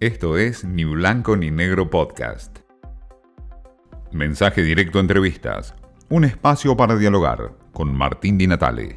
Esto es Ni Blanco ni Negro Podcast. Mensaje directo entrevistas. Un espacio para dialogar con Martín Di Natale.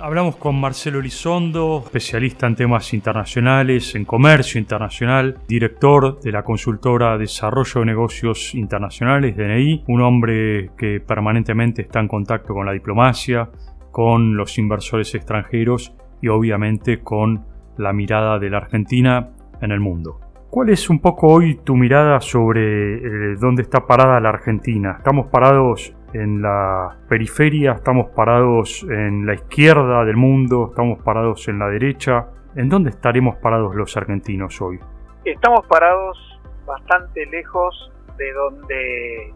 Hablamos con Marcelo Elizondo, especialista en temas internacionales, en comercio internacional, director de la consultora Desarrollo de Negocios Internacionales, DNI, un hombre que permanentemente está en contacto con la diplomacia, con los inversores extranjeros y obviamente con la mirada de la Argentina en el mundo. ¿Cuál es un poco hoy tu mirada sobre eh, dónde está parada la Argentina? ¿Estamos parados en la periferia? ¿Estamos parados en la izquierda del mundo? ¿Estamos parados en la derecha? ¿En dónde estaremos parados los argentinos hoy? Estamos parados bastante lejos de donde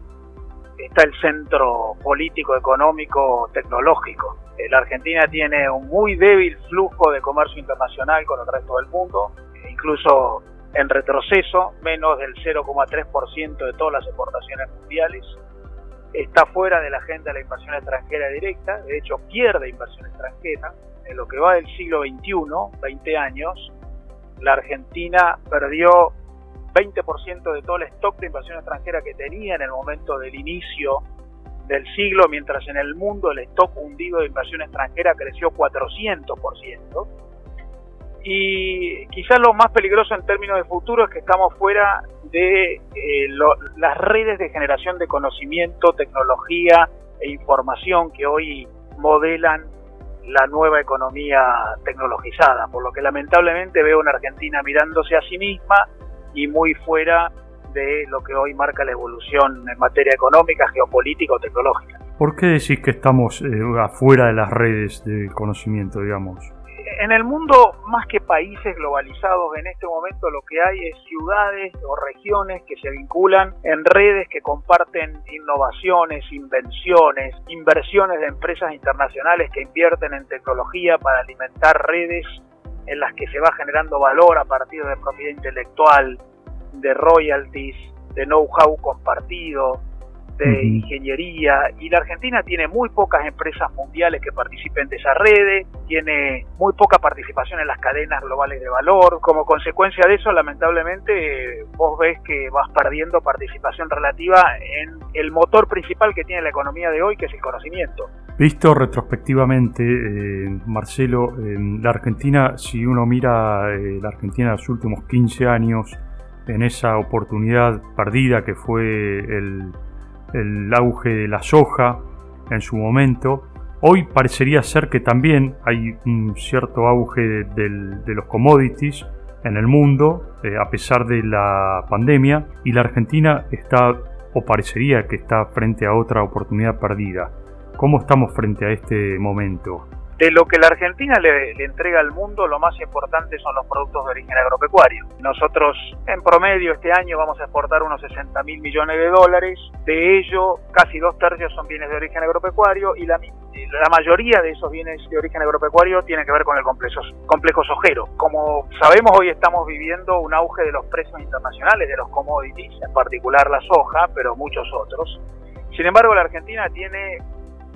está el centro político, económico, tecnológico. Eh, la Argentina tiene un muy débil flujo de comercio internacional con el resto del mundo, e incluso en retroceso, menos del 0,3% de todas las exportaciones mundiales. Está fuera de la agenda de la inversión extranjera directa, de hecho pierde inversión extranjera. En lo que va del siglo XXI, 20 años, la Argentina perdió 20% de todo el stock de inversión extranjera que tenía en el momento del inicio del siglo, mientras en el mundo el stock hundido de inversión extranjera creció 400%. Y quizás lo más peligroso en términos de futuro es que estamos fuera de eh, las redes de generación de conocimiento, tecnología e información que hoy modelan la nueva economía tecnologizada, por lo que lamentablemente veo una Argentina mirándose a sí misma y muy fuera de lo que hoy marca la evolución en materia económica, geopolítica o tecnológica. ¿Por qué decís que estamos eh, afuera de las redes de conocimiento, digamos? En el mundo, más que países globalizados, en este momento lo que hay es ciudades o regiones que se vinculan en redes que comparten innovaciones, invenciones, inversiones de empresas internacionales que invierten en tecnología para alimentar redes en las que se va generando valor a partir de propiedad intelectual, de royalties, de know-how compartido, de ingeniería y la Argentina tiene muy pocas empresas mundiales que participen de esa red, tiene muy poca participación en las cadenas globales de valor. Como consecuencia de eso, lamentablemente, vos ves que vas perdiendo participación relativa en el motor principal que tiene la economía de hoy, que es el conocimiento. Visto retrospectivamente, eh, Marcelo, la Argentina, si uno mira eh, la Argentina de los últimos 15 años, en esa oportunidad perdida que fue el, auge de la soja en su momento. Hoy parecería ser que también hay un cierto auge de los commodities en el mundo, eh, a pesar de la pandemia, y la Argentina está, o parecería que está frente a otra oportunidad perdida. ¿Cómo estamos frente a este momento? De lo que la Argentina le, entrega al mundo, lo más importante son los productos de origen agropecuario. Nosotros, en promedio, este año vamos a exportar unos 60 mil millones de dólares. De ello, casi dos tercios son bienes de origen agropecuario y la, la mayoría de esos bienes de origen agropecuario tienen que ver con el complejo, complejo sojero. Como sabemos, hoy estamos viviendo un auge de los precios internacionales de los commodities, en particular la soja, pero muchos otros. Sin embargo, la Argentina tiene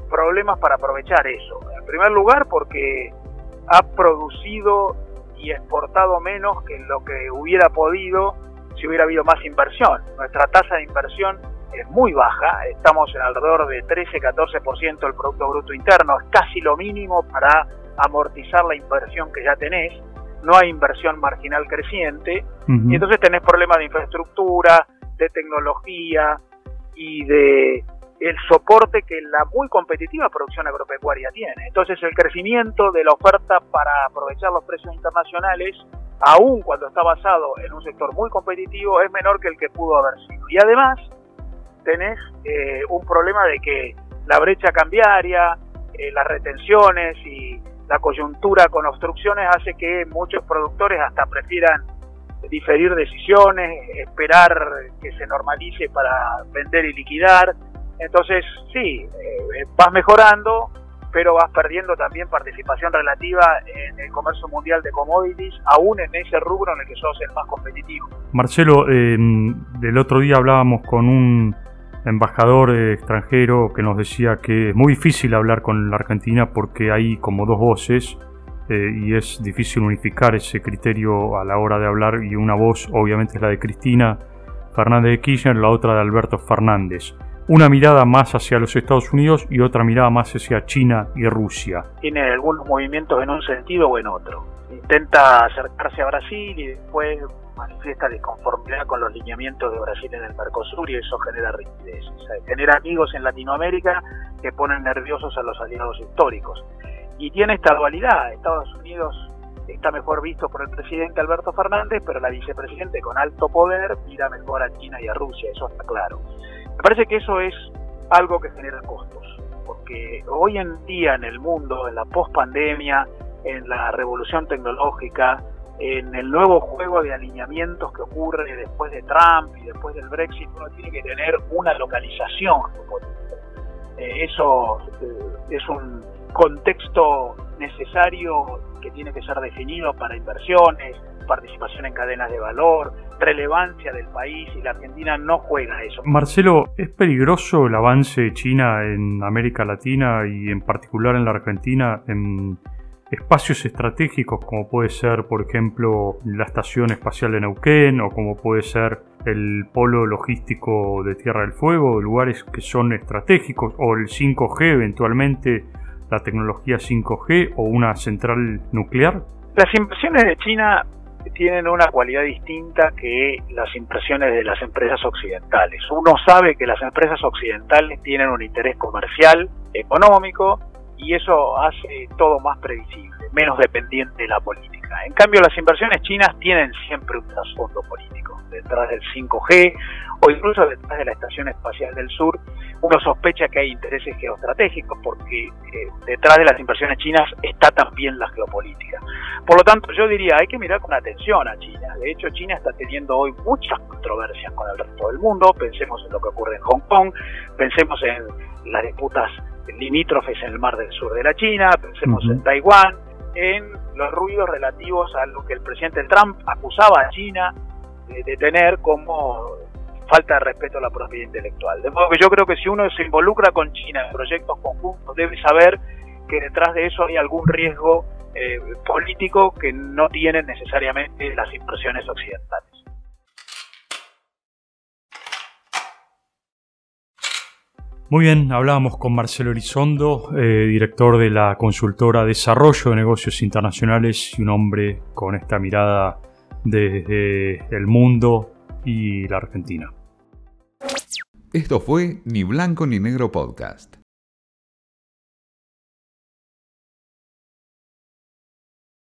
problemas para aprovechar eso. En primer lugar, porque ha producido y exportado menos que lo que hubiera podido si hubiera habido más inversión. Nuestra tasa de inversión es muy baja, estamos en alrededor de 13-14% del Producto Bruto Interno, es casi lo mínimo para amortizar la inversión que ya tenés, no hay inversión marginal creciente, y entonces tenés problemas de infraestructura, de tecnología y de el soporte que la muy competitiva producción agropecuaria tiene. Entonces el crecimiento de la oferta para aprovechar los precios internacionales, aun cuando está basado en un sector muy competitivo, es menor que el que pudo haber sido. Y además tenés eh, un problema de que la brecha cambiaria, eh, las retenciones y la coyuntura con obstrucciones hace que muchos productores hasta prefieran diferir decisiones, esperar que se normalice para vender y liquidar entonces, sí, eh, vas mejorando, pero vas perdiendo también participación relativa en el comercio mundial de commodities, aún en ese rubro en el que sos el más competitivo. Marcelo, el otro día hablábamos con un embajador eh, extranjero que nos decía que es muy difícil hablar con la Argentina porque hay como dos voces eh, y es difícil unificar ese criterio a la hora de hablar y una voz obviamente es la de Cristina Fernández de Kirchner, la otra de Alberto Fernández. Una mirada más hacia los Estados Unidos y otra mirada más hacia China y Rusia. Tiene algunos movimientos en un sentido o en otro. Intenta acercarse a Brasil y después manifiesta disconformidad con los lineamientos de Brasil en el Mercosur y eso genera rigidez. genera amigos en Latinoamérica que ponen nerviosos a los aliados históricos. Y tiene esta dualidad. Estados Unidos está mejor visto por el presidente Alberto Fernández, pero la vicepresidente con alto poder mira mejor a China y a Rusia, eso está claro. Me parece que eso es algo que genera costos, porque hoy en día en el mundo, en la pospandemia, en la revolución tecnológica, en el nuevo juego de alineamientos que ocurre después de Trump y después del Brexit, uno tiene que tener una localización. Eh, eso eh, es un contexto necesario que tiene que ser definido para inversiones, participación en cadenas de valor, relevancia del país y la Argentina no juega eso. Marcelo, ¿es peligroso el avance de China en América Latina y en particular en la Argentina en espacios estratégicos como puede ser, por ejemplo, la Estación Espacial de Neuquén o como puede ser el polo logístico de Tierra del Fuego, lugares que son estratégicos, o el 5G eventualmente, la tecnología 5G o una central nuclear? Las inversiones de China tienen una cualidad distinta que las impresiones de las empresas occidentales. Uno sabe que las empresas occidentales tienen un interés comercial, económico, y eso hace todo más previsible, menos dependiente de la política. En cambio, las inversiones chinas tienen siempre un trasfondo político. Detrás del 5G o incluso detrás de la Estación Espacial del Sur, uno sospecha que hay intereses geoestratégicos porque eh, detrás de las inversiones chinas está también la geopolítica. Por lo tanto, yo diría, hay que mirar con atención a China. De hecho, China está teniendo hoy muchas controversias con el resto del mundo. Pensemos en lo que ocurre en Hong Kong, pensemos en las disputas limítrofes en el mar del sur de la China, pensemos en Taiwán, en los ruidos relativos a lo que el presidente Trump acusaba a China de, tener como falta de respeto a la propiedad intelectual. De modo que yo creo que si uno se involucra con China en proyectos conjuntos, debe saber que detrás de eso hay algún riesgo eh, político que no tienen necesariamente las impresiones occidentales. Muy bien, hablábamos con Marcelo Elizondo, eh, director de la consultora Desarrollo de Negocios Internacionales y un hombre con esta mirada desde el mundo y la Argentina. Esto fue Ni Blanco ni Negro Podcast.